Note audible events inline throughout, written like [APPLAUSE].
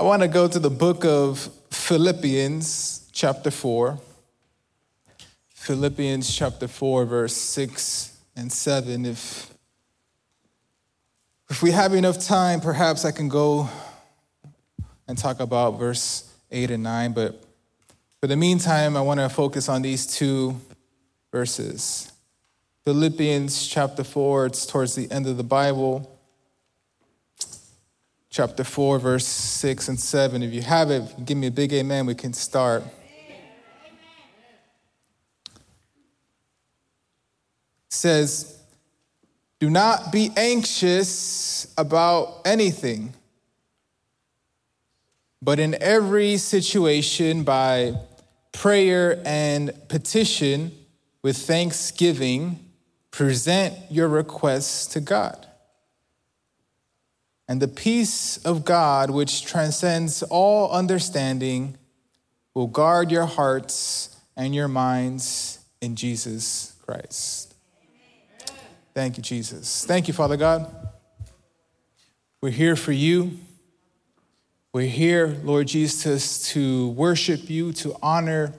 I want to go to the book of Philippians, chapter 4. Philippians chapter 4, verse 6 and 7. If, if we have enough time, perhaps I can go and talk about verse 8 and 9. But for the meantime, I want to focus on these two verses. Philippians chapter 4, it's towards the end of the Bible chapter 4, verse 6 and 7. If you have it, give me a big amen. We can start. It says, Do not be anxious about anything, but in every situation, by prayer and petition, with thanksgiving, present your requests to God. And the peace of God, which transcends all understanding, will guard your hearts and your minds in Jesus Christ. Thank you, Jesus. Thank you, Father God. We're here for you. We're here, Lord Jesus, to worship you, to honor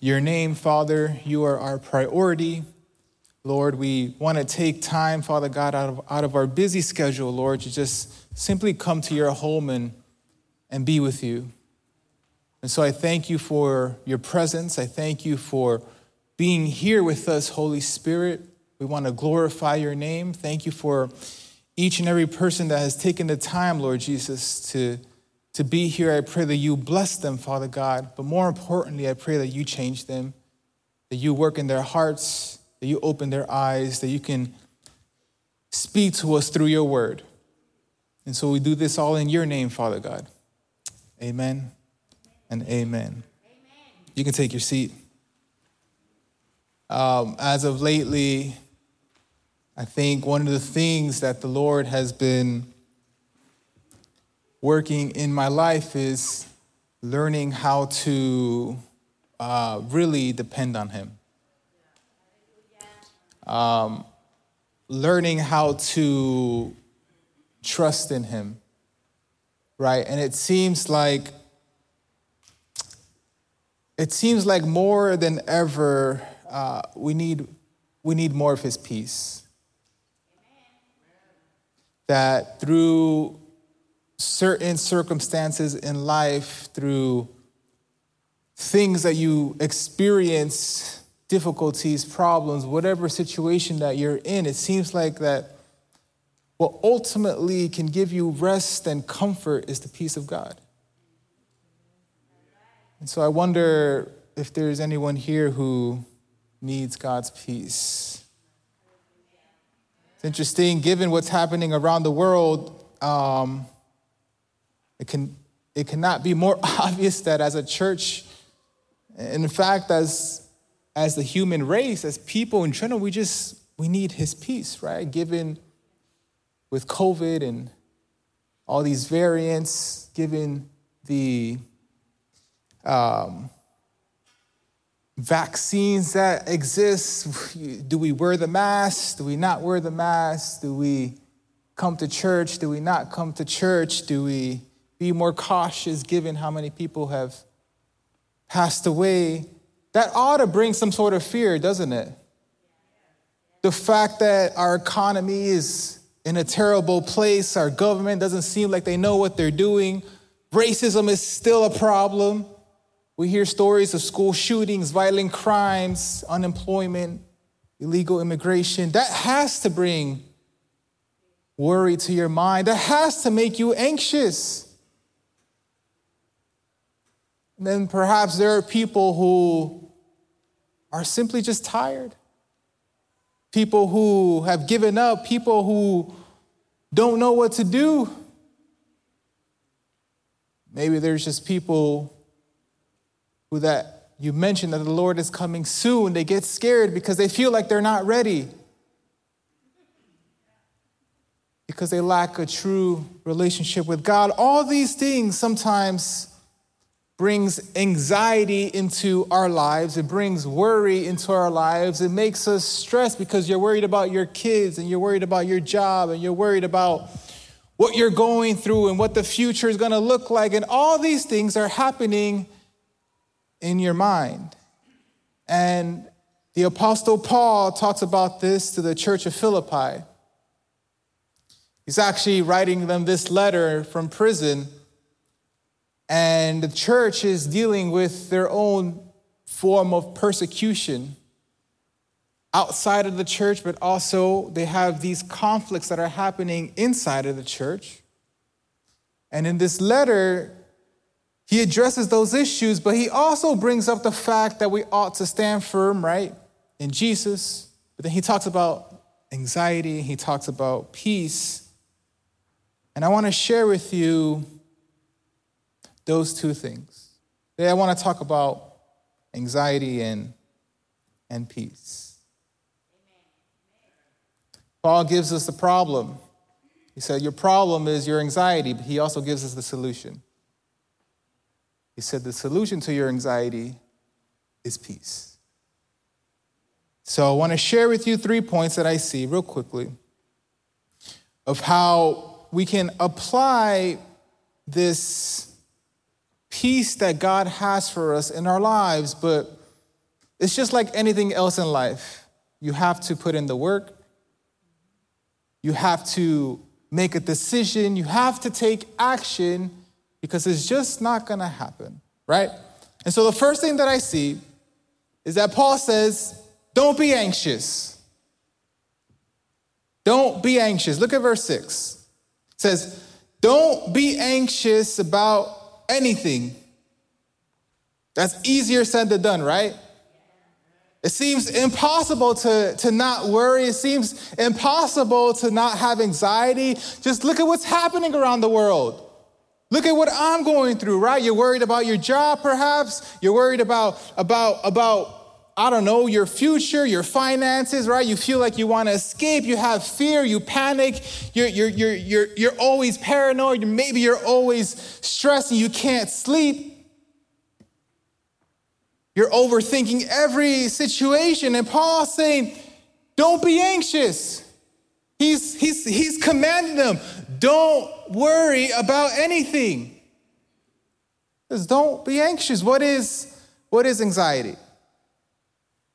your name, Father. You are our priority. Lord, we want to take time, Father God, out of, out of our busy schedule, Lord, to just simply come to your home and, and be with you. And so I thank you for your presence. I thank you for being here with us, Holy Spirit. We want to glorify your name. Thank you for each and every person that has taken the time, Lord Jesus, to, to be here. I pray that you bless them, Father God. But more importantly, I pray that you change them, that you work in their hearts that you open their eyes, that you can speak to us through your word. And so we do this all in your name, Father God. Amen and amen. amen. You can take your seat. Um, as of lately, I think one of the things that the Lord has been working in my life is learning how to uh, really depend on Him um, learning how to trust in Him, right? And it seems like it seems like more than ever uh, we need we need more of His peace. That through certain circumstances in life, through things that you experience difficulties, problems, whatever situation that you're in, it seems like that what ultimately can give you rest and comfort is the peace of God. And so I wonder if there's anyone here who needs God's peace. It's interesting, given what's happening around the world, um, it, can, it cannot be more [LAUGHS] obvious that as a church, in fact, as as the human race, as people in general, we just we need his peace, right? Given with COVID and all these variants, given the um, vaccines that exist, do we wear the mask? Do we not wear the mask? Do we come to church? Do we not come to church? Do we be more cautious given how many people have passed away? That ought to bring some sort of fear, doesn't it? The fact that our economy is in a terrible place, our government doesn't seem like they know what they're doing, racism is still a problem. We hear stories of school shootings, violent crimes, unemployment, illegal immigration. That has to bring worry to your mind. That has to make you anxious. And then perhaps there are people who are simply just tired. People who have given up, people who don't know what to do. Maybe there's just people who that you mentioned that the Lord is coming soon. They get scared because they feel like they're not ready. Because they lack a true relationship with God. All these things sometimes brings anxiety into our lives. It brings worry into our lives. It makes us stress because you're worried about your kids and you're worried about your job and you're worried about what you're going through and what the future is going to look like. And all these things are happening in your mind. And the Apostle Paul talks about this to the church of Philippi. He's actually writing them this letter from prison, and the church is dealing with their own form of persecution outside of the church, but also they have these conflicts that are happening inside of the church. And in this letter, he addresses those issues, but he also brings up the fact that we ought to stand firm, right, in Jesus. But then he talks about anxiety, he talks about peace. And I want to share with you those two things. Today, I want to talk about anxiety and, and peace. Paul gives us the problem. He said, Your problem is your anxiety, but he also gives us the solution. He said, The solution to your anxiety is peace. So I want to share with you three points that I see real quickly of how we can apply this peace that God has for us in our lives, but it's just like anything else in life. You have to put in the work, you have to make a decision. You have to take action because it's just not going to happen, right? And so the first thing that I see is that Paul says, don't be anxious. Don't be anxious. Look at verse 6. It says, don't be anxious about anything. That's easier said than done, right? It seems impossible to, to not worry. It seems impossible to not have anxiety. Just look at what's happening around the world. Look at what I'm going through, right? You're worried about your job, perhaps. You're worried about, about, about, I don't know, your future, your finances, right? You feel like you want to escape. You have fear. You panic. You're, you're, you're, you're, you're always paranoid. Maybe you're always stressed and you can't sleep. You're overthinking every situation. And Paul's saying, don't be anxious. He's, he's, he's commanding them, don't worry about anything. Says, don't be anxious. What is, what is anxiety?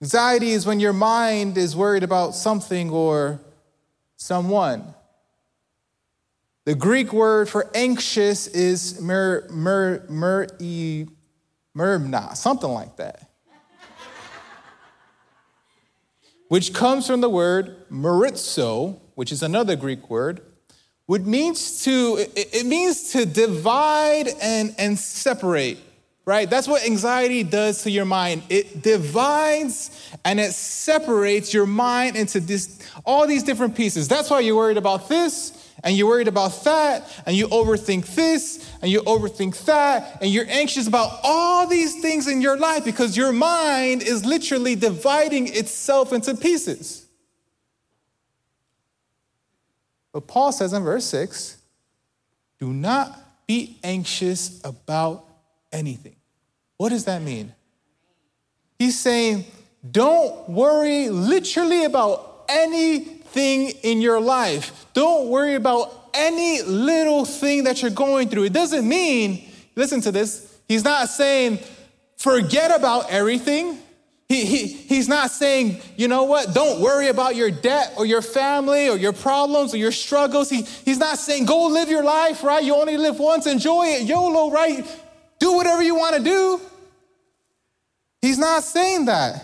Anxiety is when your mind is worried about something or someone. The Greek word for anxious is mer, mer, mer, Mermna, something like that. which comes from the word meritzo, which is another Greek word, which means to, it means to divide and, and separate, right? That's what anxiety does to your mind. It divides and it separates your mind into this, all these different pieces. That's why you're worried about this and you're worried about that, and you overthink this, and you overthink that, and you're anxious about all these things in your life because your mind is literally dividing itself into pieces. But Paul says in verse 6 do not be anxious about anything. What does that mean? He's saying, don't worry literally about anything in your life. Don't worry about any little thing that you're going through. It doesn't mean, listen to this, he's not saying forget about everything. He, he, he's not saying, you know what, don't worry about your debt or your family or your problems or your struggles. He, he's not saying go live your life, right? You only live once, enjoy it, YOLO, right? Do whatever you want to do. He's not saying that.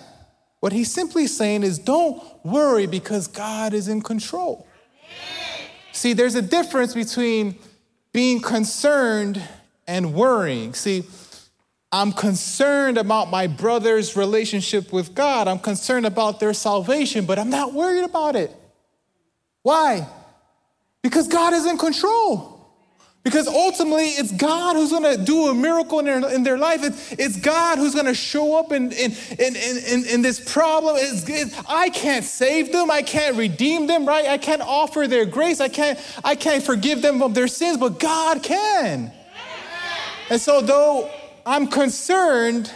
What he's simply saying is don't worry because God is in control. See, there's a difference between being concerned and worrying. See, I'm concerned about my brother's relationship with God. I'm concerned about their salvation, but I'm not worried about it. Why? Because God is in control. Because ultimately, it's God who's going to do a miracle in their, in their life. It's, it's God who's going to show up in, in, in, in, in this problem. It's, it's, I can't save them. I can't redeem them, right? I can't offer their grace. I can't, I can't forgive them of their sins, but God can. And so, though I'm concerned,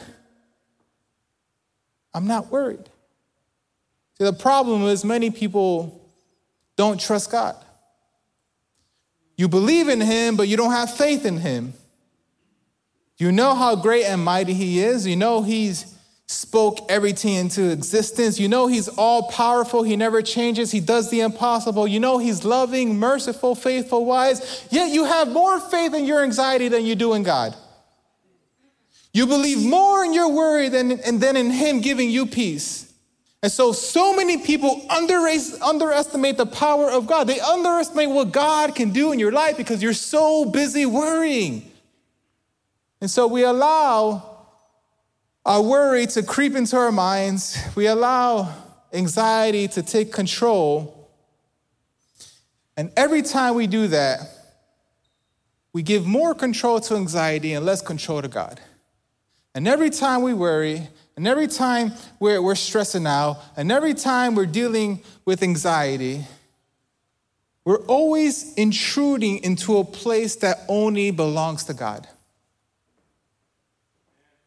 I'm not worried. See, the problem is many people don't trust God. You believe in him, but you don't have faith in him. You know how great and mighty he is. You know he's spoke everything into existence. You know he's all powerful. He never changes. He does the impossible. You know he's loving, merciful, faithful, wise. Yet you have more faith in your anxiety than you do in God. You believe more in your worry than, and than in him giving you peace. And so, so many people underestimate the power of God. They underestimate what God can do in your life because you're so busy worrying. And so we allow our worry to creep into our minds, we allow anxiety to take control. And every time we do that, we give more control to anxiety and less control to God. And every time we worry, and every time we're, we're stressing out, and every time we're dealing with anxiety, we're always intruding into a place that only belongs to God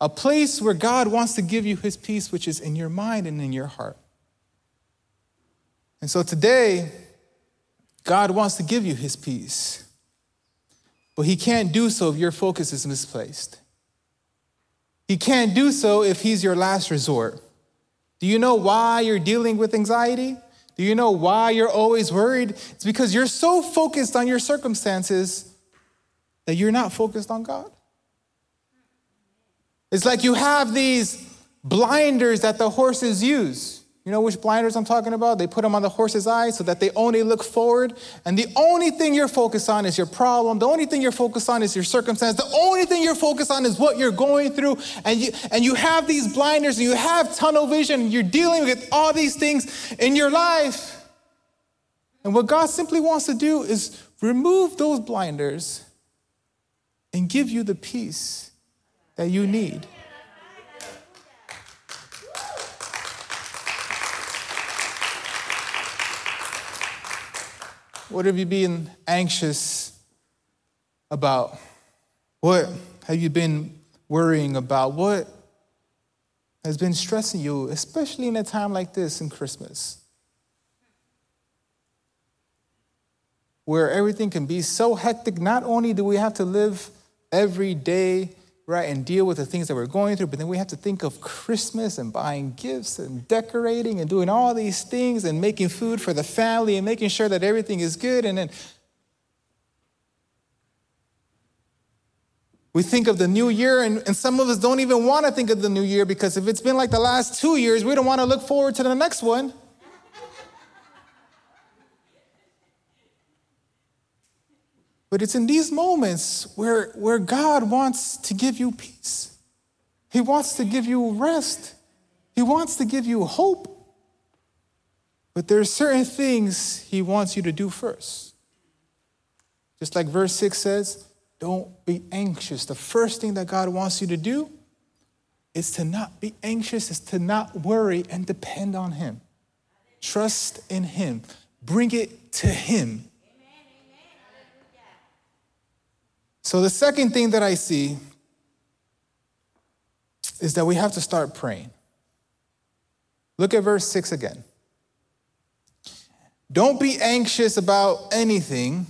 a place where God wants to give you his peace, which is in your mind and in your heart. And so today, God wants to give you his peace, but he can't do so if your focus is misplaced. He can't do so if he's your last resort. Do you know why you're dealing with anxiety? Do you know why you're always worried? It's because you're so focused on your circumstances that you're not focused on God. It's like you have these blinders that the horses use. You know which blinders I'm talking about? They put them on the horse's eyes so that they only look forward. And the only thing you're focused on is your problem. The only thing you're focused on is your circumstance. The only thing you're focused on is what you're going through. And you, and you have these blinders and you have tunnel vision and you're dealing with all these things in your life. And what God simply wants to do is remove those blinders and give you the peace that you need. What have you been anxious about? What have you been worrying about? What has been stressing you, especially in a time like this in Christmas? Where everything can be so hectic, not only do we have to live every day right, and deal with the things that we're going through. But then we have to think of Christmas and buying gifts and decorating and doing all these things and making food for the family and making sure that everything is good. And then we think of the new year, and, and some of us don't even want to think of the new year because if it's been like the last two years, we don't want to look forward to the next one. But it's in these moments where, where God wants to give you peace. He wants to give you rest. He wants to give you hope. But there are certain things He wants you to do first. Just like verse 6 says, don't be anxious. The first thing that God wants you to do is to not be anxious, is to not worry and depend on Him. Trust in Him. Bring it to Him. So, the second thing that I see is that we have to start praying. Look at verse 6 again. Don't be anxious about anything,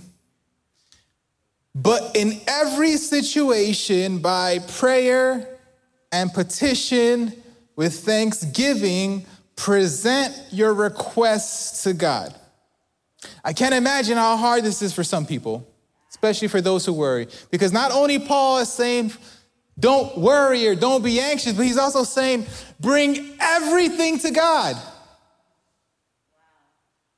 but in every situation, by prayer and petition with thanksgiving, present your requests to God. I can't imagine how hard this is for some people especially for those who worry. Because not only Paul is saying, don't worry or don't be anxious, but he's also saying, bring everything to God.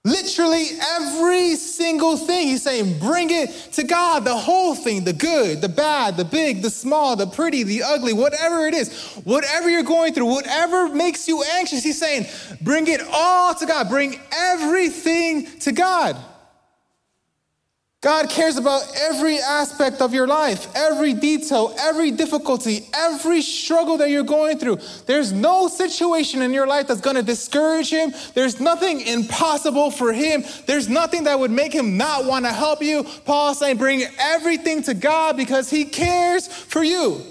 Literally every single thing. He's saying, bring it to God, the whole thing, the good, the bad, the big, the small, the pretty, the ugly, whatever it is, whatever you're going through, whatever makes you anxious, he's saying, bring it all to God. Bring everything to God. God cares about every aspect of your life, every detail, every difficulty, every struggle that you're going through. There's no situation in your life that's going to discourage him. There's nothing impossible for him. There's nothing that would make him not want to help you. Paul's saying, bring everything to God because he cares for you.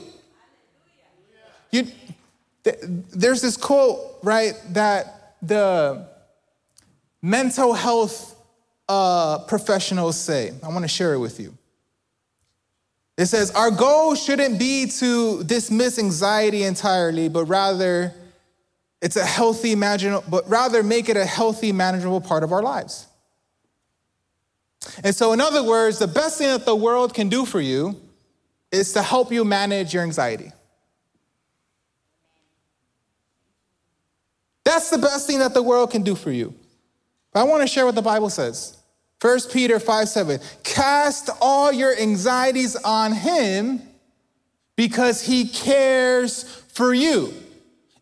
you there's this quote, right, that the mental health uh, professionals say. I want to share it with you. It says, Our goal shouldn't be to dismiss anxiety entirely, but rather it's a healthy, manageable, but rather make it a healthy, manageable part of our lives. And so, in other words, the best thing that the world can do for you is to help you manage your anxiety. That's the best thing that the world can do for you. But I want to share what the Bible says. 1 Peter 5 7. Cast all your anxieties on him because he cares for you.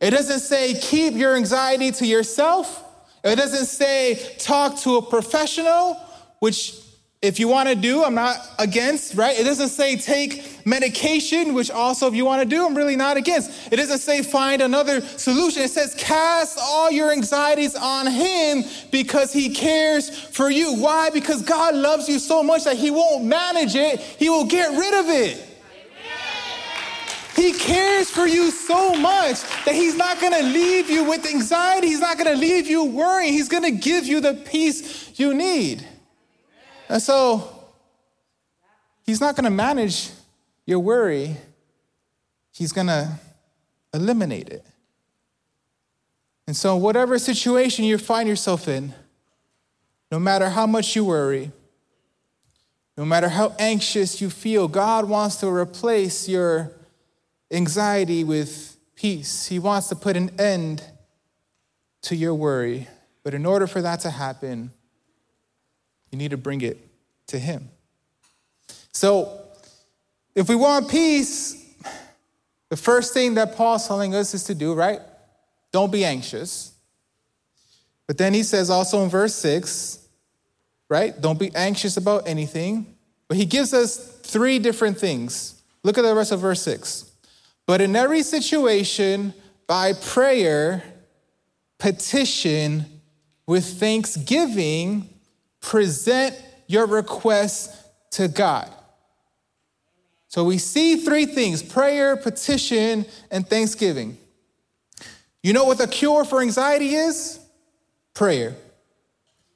It doesn't say keep your anxiety to yourself. It doesn't say talk to a professional, which if you want to do, I'm not against, right? It doesn't say take medication, which also if you want to do, I'm really not against. It doesn't say find another solution. It says cast all your anxieties on him because he cares for you. Why? Because God loves you so much that he won't manage it. He will get rid of it. He cares for you so much that he's not going to leave you with anxiety. He's not going to leave you worrying. He's going to give you the peace you need. And so he's not going to manage your worry, he's going to eliminate it. And so, whatever situation you find yourself in, no matter how much you worry, no matter how anxious you feel, God wants to replace your anxiety with peace. He wants to put an end to your worry. But in order for that to happen, you need to bring it to Him. So, if we want peace, the first thing that Paul's telling us is to do, right? Don't be anxious. But then he says also in verse 6, right? Don't be anxious about anything. But he gives us three different things. Look at the rest of verse 6. But in every situation, by prayer, petition, with thanksgiving, present your requests to God. So we see three things prayer, petition, and thanksgiving. You know what the cure for anxiety is? Prayer.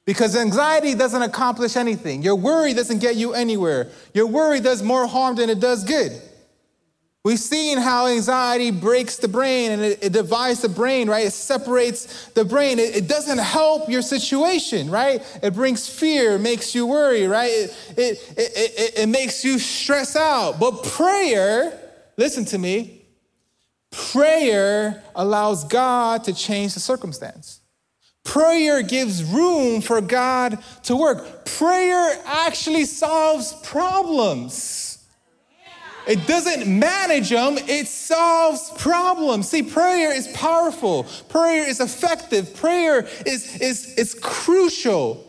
Because anxiety doesn't accomplish anything. Your worry doesn't get you anywhere. Your worry does more harm than it does good. We've seen how anxiety breaks the brain and it, it divides the brain, right? It separates the brain. It, it, doesn't help your situation, right? It brings fear, makes you worry, right? It, it, it, it makes you stress out. But prayer, listen to me, prayer allows God to change the circumstance. Prayer gives room for God to work. Prayer actually solves problems. It doesn't manage them, it solves problems. See, prayer is powerful, prayer is effective, prayer is, is, is crucial.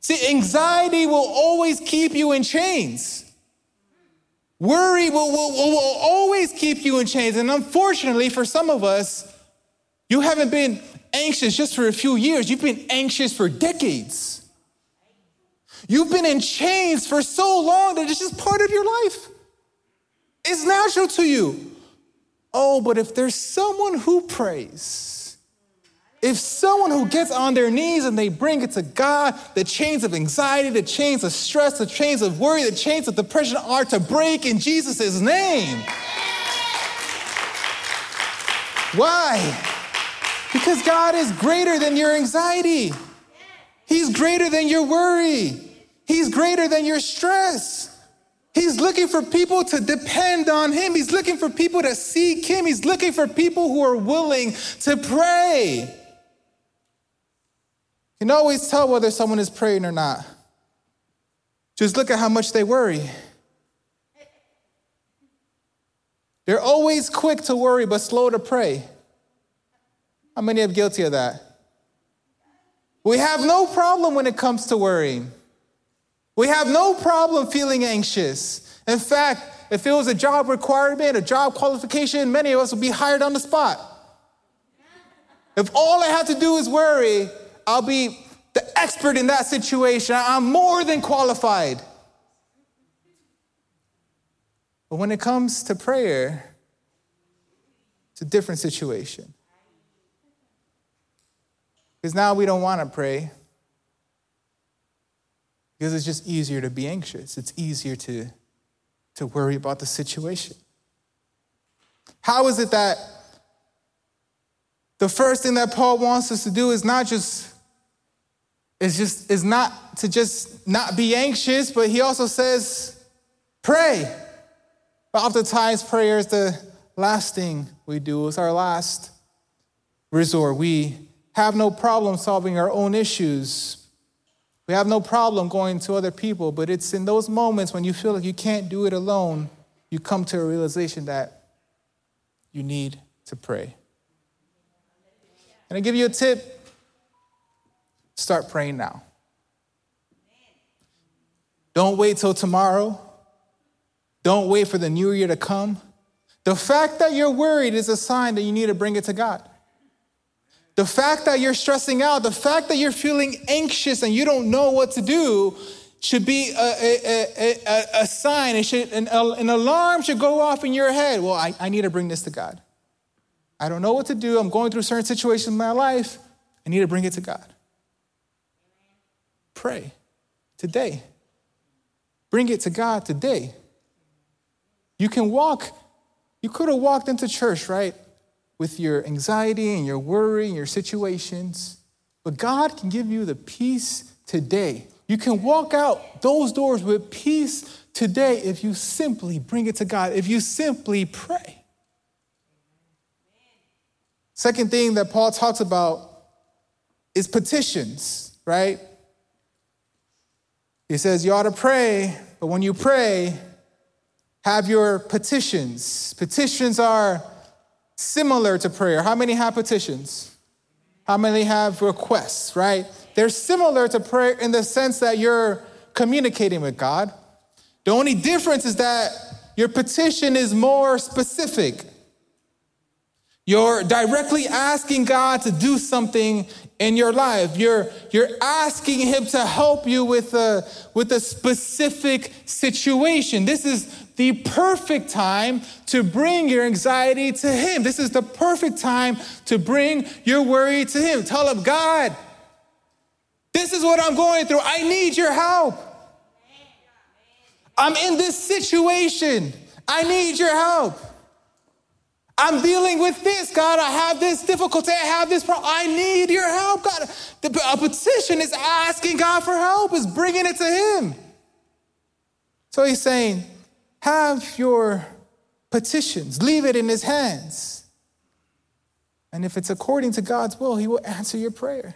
See, anxiety will always keep you in chains. Worry will, will, will, will always keep you in chains. And unfortunately, for some of us, you haven't been anxious just for a few years, you've been anxious for decades. You've been in chains for so long that it's just part of your life. It's natural to you. Oh, but if there's someone who prays, if someone who gets on their knees and they bring it to God, the chains of anxiety, the chains of stress, the chains of worry, the chains of depression are to break in Jesus' name. Why? Because God is greater than your anxiety. He's greater than your worry. He's greater than your stress. He's looking for people to depend on him. He's looking for people to seek him. He's looking for people who are willing to pray. You can always tell whether someone is praying or not. Just look at how much they worry. They're always quick to worry but slow to pray. How many are guilty of that? We have no problem when it comes to worrying. We have no problem feeling anxious. In fact, if it was a job requirement, a job qualification, many of us would be hired on the spot. If all I have to do is worry, I'll be the expert in that situation. I'm more than qualified. But when it comes to prayer, it's a different situation. Because now we don't want to pray. Because it's just easier to be anxious. It's easier to, to worry about the situation. How is it that the first thing that Paul wants us to do is not just is just is not to just not be anxious, but he also says, pray. But oftentimes prayer is the last thing we do, it's our last resort. We have no problem solving our own issues. We have no problem going to other people, but it's in those moments when you feel like you can't do it alone, you come to a realization that you need to pray. And I give you a tip? Start praying now. Don't wait till tomorrow. Don't wait for the new year to come. The fact that you're worried is a sign that you need to bring it to God. The fact that you're stressing out, the fact that you're feeling anxious and you don't know what to do should be a, a, a, a sign. It should, an, an, alarm should go off in your head. Well, I, I need to bring this to God. I don't know what to do. I'm going through certain situations in my life. I need to bring it to God. Pray today. Bring it to God today. You can walk, you could have walked into church, right? With your anxiety and your worry and your situations. But God can give you the peace today. You can walk out those doors with peace today if you simply bring it to God, if you simply pray. Second thing that Paul talks about is petitions, right? He says you ought to pray, but when you pray, have your petitions. Petitions are similar to prayer. How many have petitions? How many have requests, right? They're similar to prayer in the sense that you're communicating with God. The only difference is that your petition is more specific. You're directly asking God to do something in your life. You're, you're asking Him to help you with a, with a specific situation. This is the perfect time to bring your anxiety to Him. This is the perfect time to bring your worry to Him. Tell Him, God, this is what I'm going through. I need your help. I'm in this situation. I need your help. I'm dealing with this, God. I have this difficulty. I have this problem. I need your help, God. A petition is asking God for help, is bringing it to Him. So he's saying, have your petitions, leave it in his hands. And if it's according to God's will, he will answer your prayer.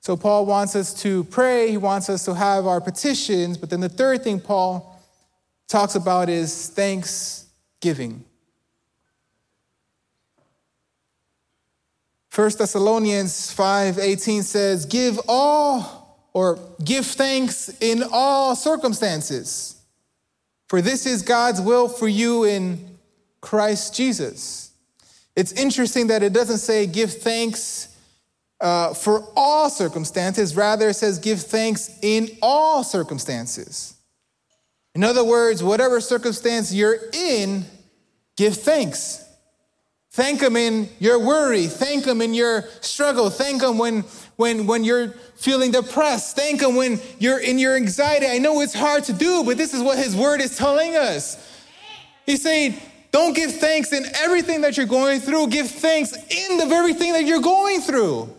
So, Paul wants us to pray, he wants us to have our petitions, but then the third thing Paul talks about is thanksgiving. 1 Thessalonians 5:18 says, "Give all or give thanks in all circumstances, for this is God's will for you in Christ Jesus. It's interesting that it doesn't say give thanks uh, for all circumstances, rather, it says give thanks in all circumstances. In other words, whatever circumstance you're in, give thanks. Thank Him in your worry. Thank Him in your struggle. Thank Him when, when, when you're feeling depressed. Thank Him when you're in your anxiety. I know it's hard to do, but this is what His Word is telling us. He's saying, don't give thanks in everything that you're going through, give thanks in the very thing that you're going through.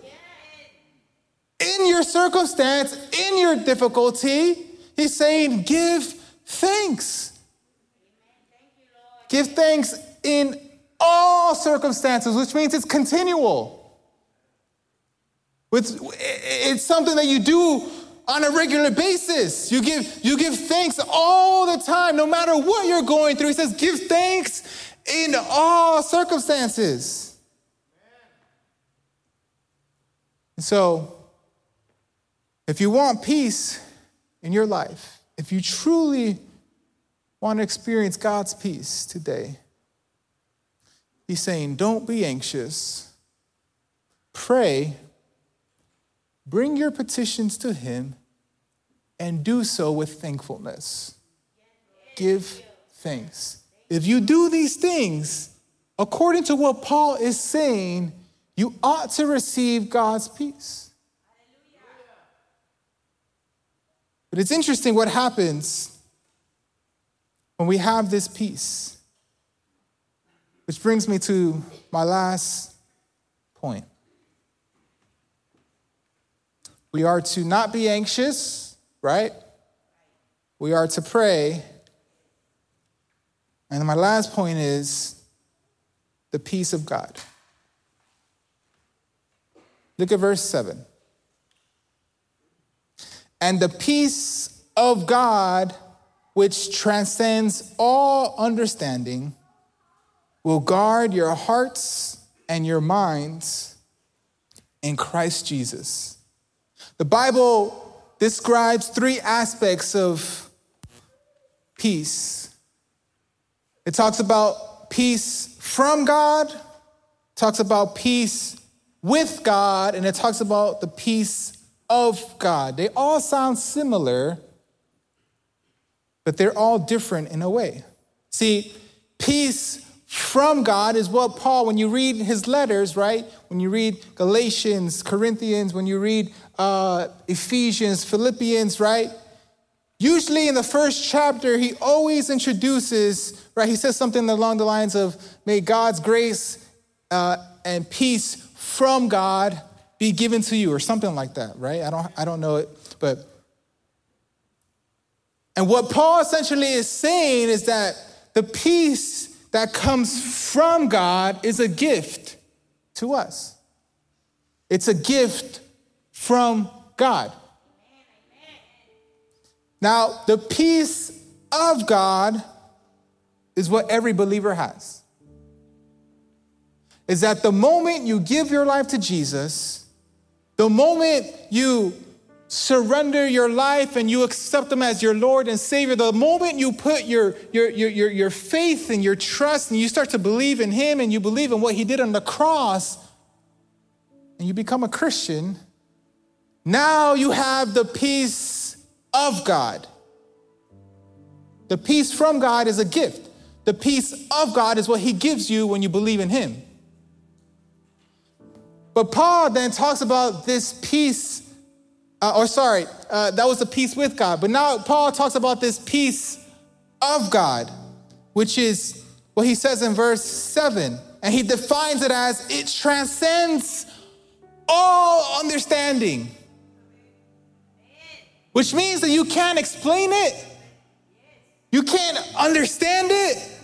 In your circumstance, in your difficulty, He's saying, give thanks. Give thanks in all circumstances, which means it's continual. It's something that you do on a regular basis. You give, you give thanks all the time, no matter what you're going through. He says, give thanks in all circumstances. And so, if you want peace in your life, if you truly want to experience God's peace today, He's saying, don't be anxious. Pray. Bring your petitions to Him and do so with thankfulness. Give thanks. If you do these things, according to what Paul is saying, you ought to receive God's peace. But it's interesting what happens when we have this peace. Which brings me to my last point. We are to not be anxious, right? We are to pray. And my last point is the peace of God. Look at verse 7. And the peace of God, which transcends all understanding, will guard your hearts and your minds in Christ Jesus. The Bible describes three aspects of peace. It talks about peace from God, talks about peace with God, and it talks about the peace of God. They all sound similar, but they're all different in a way. See, peace from God is what Paul, when you read his letters, right? When you read Galatians, Corinthians, when you read uh, Ephesians, Philippians, right? Usually in the first chapter, he always introduces, right? He says something along the lines of, May God's grace uh, and peace from God be given to you, or something like that, right? I don't, I don't know it, but. And what Paul essentially is saying is that the peace that comes from God is a gift to us. It's a gift from God. Now, the peace of God is what every believer has. Is that the moment you give your life to Jesus, the moment you surrender your life and you accept him as your Lord and Savior, the moment you put your, your, your, your, your faith and your trust and you start to believe in him and you believe in what he did on the cross and you become a Christian, now you have the peace of God. The peace from God is a gift. The peace of God is what he gives you when you believe in him. But Paul then talks about this peace uh, or sorry, uh, that was the peace with God. But now Paul talks about this peace of God, which is what he says in verse 7. And he defines it as it transcends all understanding, which means that you can't explain it, you can't understand it.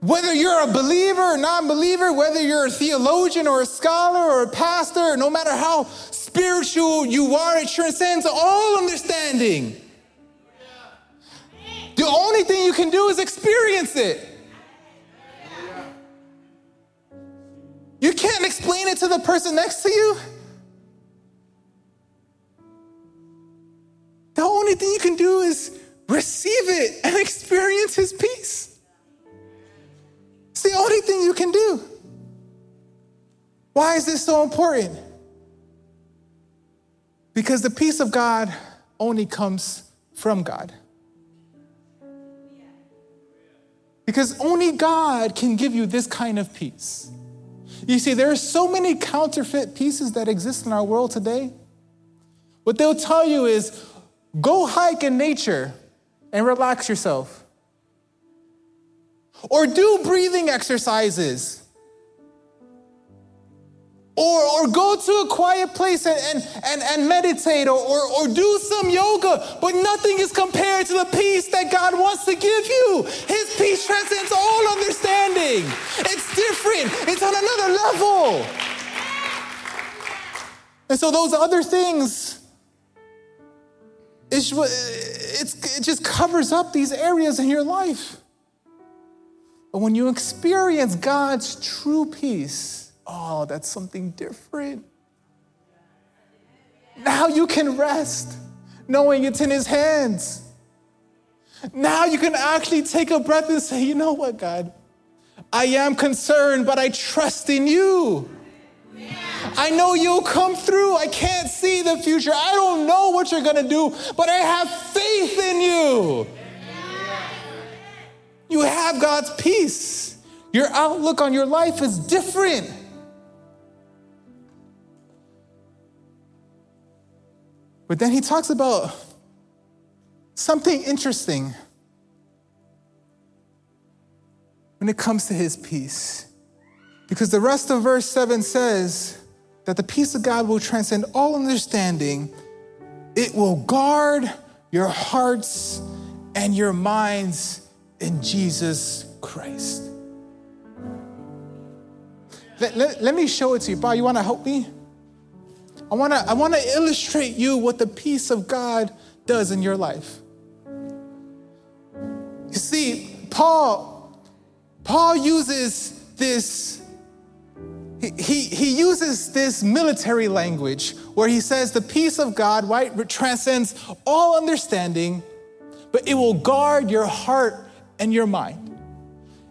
Whether you're a believer or non believer, whether you're a theologian or a scholar or a pastor, no matter how spiritual you are, it transcends all understanding. The only thing you can do is experience it. You can't explain it to the person next to you. The only thing you can do is receive it and experience His peace. It's the only thing you can do. Why is this so important? Because the peace of God only comes from God. Because only God can give you this kind of peace. You see, there are so many counterfeit pieces that exist in our world today. What they'll tell you is go hike in nature and relax yourself. Or do breathing exercises or, or go to a quiet place and, and, and, and meditate or, or, or do some yoga, but nothing is compared to the peace that God wants to give you. His peace transcends all understanding. It's different, it's on another level. And so, those other things, it's, it just covers up these areas in your life. But when you experience God's true peace, oh, that's something different. Now you can rest knowing it's in His hands. Now you can actually take a breath and say, you know what, God? I am concerned, but I trust in you. I know you'll come through. I can't see the future. I don't know what you're going to do, but I have faith in you. You have God's peace. Your outlook on your life is different. But then he talks about something interesting when it comes to his peace. Because the rest of verse 7 says that the peace of God will transcend all understanding, it will guard your hearts and your minds in Jesus Christ. Let, let, let me show it to you. Bob, you want to help me? I want to I want to illustrate you what the peace of God does in your life. You see, Paul Paul uses this he, he, he uses this military language where he says the peace of God right transcends all understanding, but it will guard your heart and your mind.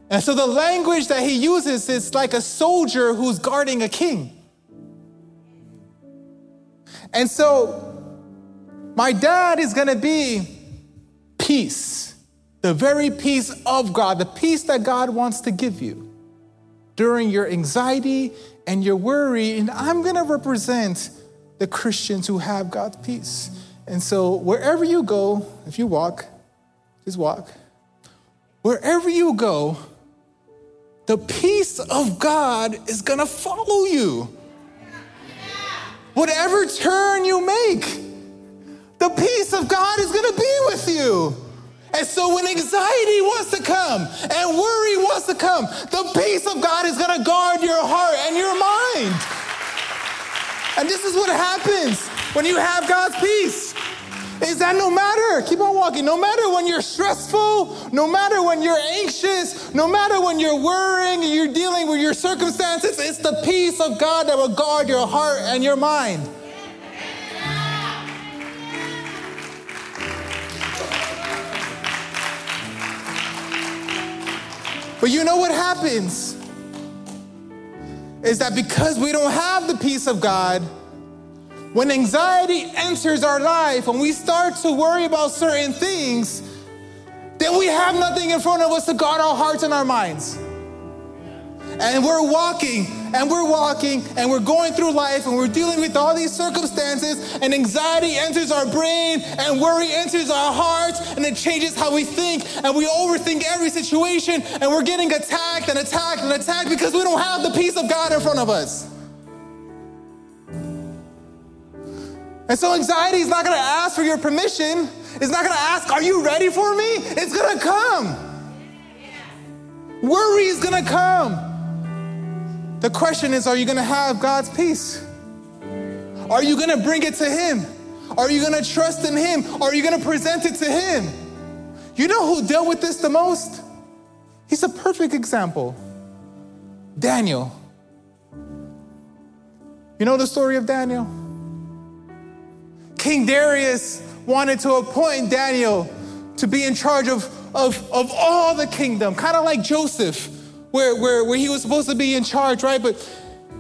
And so the language that he uses is like a soldier who's guarding a king. And so my dad is going to be peace, the very peace of God, the peace that God wants to give you during your anxiety and your worry. And I'm going to represent the Christians who have God's peace. And so wherever you go, if you walk, just walk. Wherever you go, the peace of God is going to follow you. Whatever turn you make, the peace of God is going to be with you. And so when anxiety wants to come and worry wants to come, the peace of God is going to guard your heart and your mind. And this is what happens when you have God's peace is that no matter, keep on walking, no matter when you're stressful, no matter when you're anxious, no matter when you're worrying and you're dealing with your circumstances, it's the peace of God that will guard your heart and your mind. But you know what happens? Is that because we don't have the peace of God, when anxiety enters our life and we start to worry about certain things, then we have nothing in front of us to guard our hearts and our minds. And we're walking and we're walking and we're going through life and we're dealing with all these circumstances, and anxiety enters our brain and worry enters our hearts, and it changes how we think, and we overthink every situation, and we're getting attacked and attacked and attacked because we don't have the peace of God in front of us. And so anxiety is not gonna ask for your permission. It's not gonna ask, Are you ready for me? It's gonna come. Worry is gonna come. The question is, are you gonna have God's peace? Are you gonna bring it to Him? Are you gonna trust in Him? Are you gonna present it to Him? You know who dealt with this the most? He's a perfect example Daniel. You know the story of Daniel? King Darius wanted to appoint Daniel to be in charge of, of, of all the kingdom, kind of like Joseph, where, where, where he was supposed to be in charge, right? But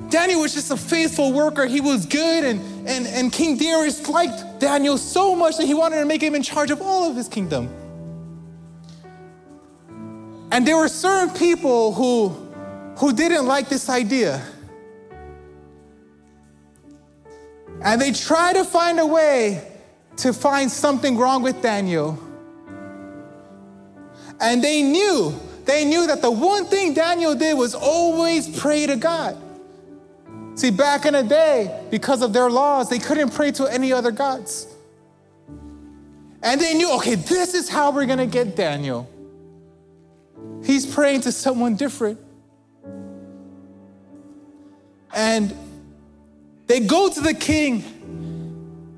Daniel was just a faithful worker. He was good, and, and, and King Darius liked Daniel so much that he wanted to make him in charge of all of his kingdom. And there were certain people who, who didn't like this idea. And they try to find a way to find something wrong with Daniel. And they knew, they knew that the one thing Daniel did was always pray to God. See, back in the day, because of their laws, they couldn't pray to any other gods. And they knew, okay, this is how we're gonna get Daniel. He's praying to someone different. And they go to the king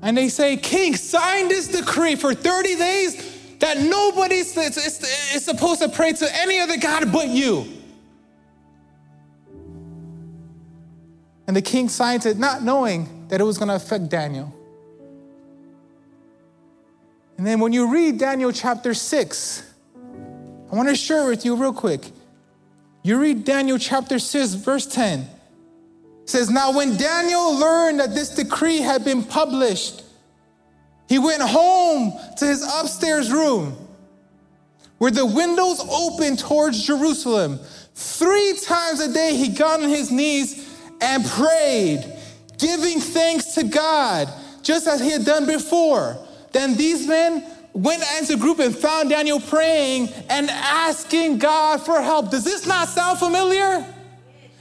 and they say, King, sign this decree for 30 days that nobody is, supposed to pray to any other God but you. And the king signs it, not knowing that it was going to affect Daniel. And then when you read Daniel chapter 6, I want to share with you real quick. You read Daniel chapter 6, verse 10 says, Now when Daniel learned that this decree had been published, he went home to his upstairs room where the windows opened towards Jerusalem. Three times a day he got on his knees and prayed, giving thanks to God just as he had done before. Then these men went as a group and found Daniel praying and asking God for help. Does this not sound familiar?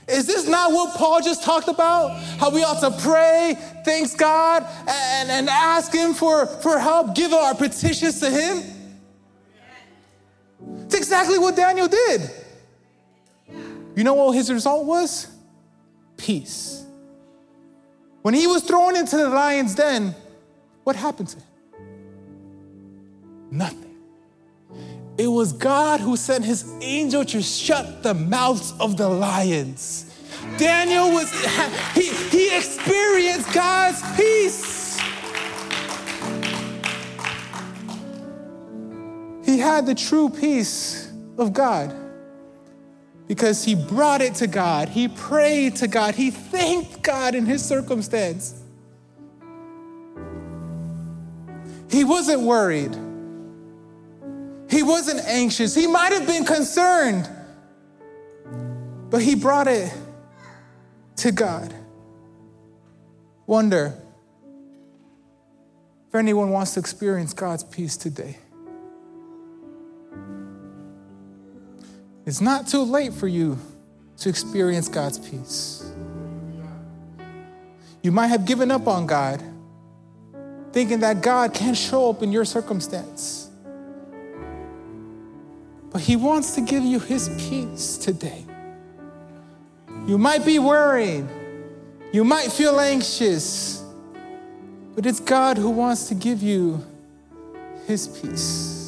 Is this not what Paul just talked about? How we ought to pray, thanks God, and, and ask Him for, for help, give our petitions to Him? It's exactly what Daniel did. You know what his result was? Peace. When he was thrown into the lion's den, what happened to him? Nothing. It was God who sent his angel to shut the mouths of the lions. Daniel was, [LAUGHS] he, he experienced God's peace. He had the true peace of God because he brought it to God. He prayed to God. He thanked God in his circumstance. He wasn't worried. He wasn't anxious. He might have been concerned, but he brought it to God. Wonder if anyone wants to experience God's peace today. It's not too late for you to experience God's peace. You might have given up on God, thinking that God can't show up in your circumstance. But He wants to give you His peace today. You might be worried, you might feel anxious, but it's God who wants to give you His peace.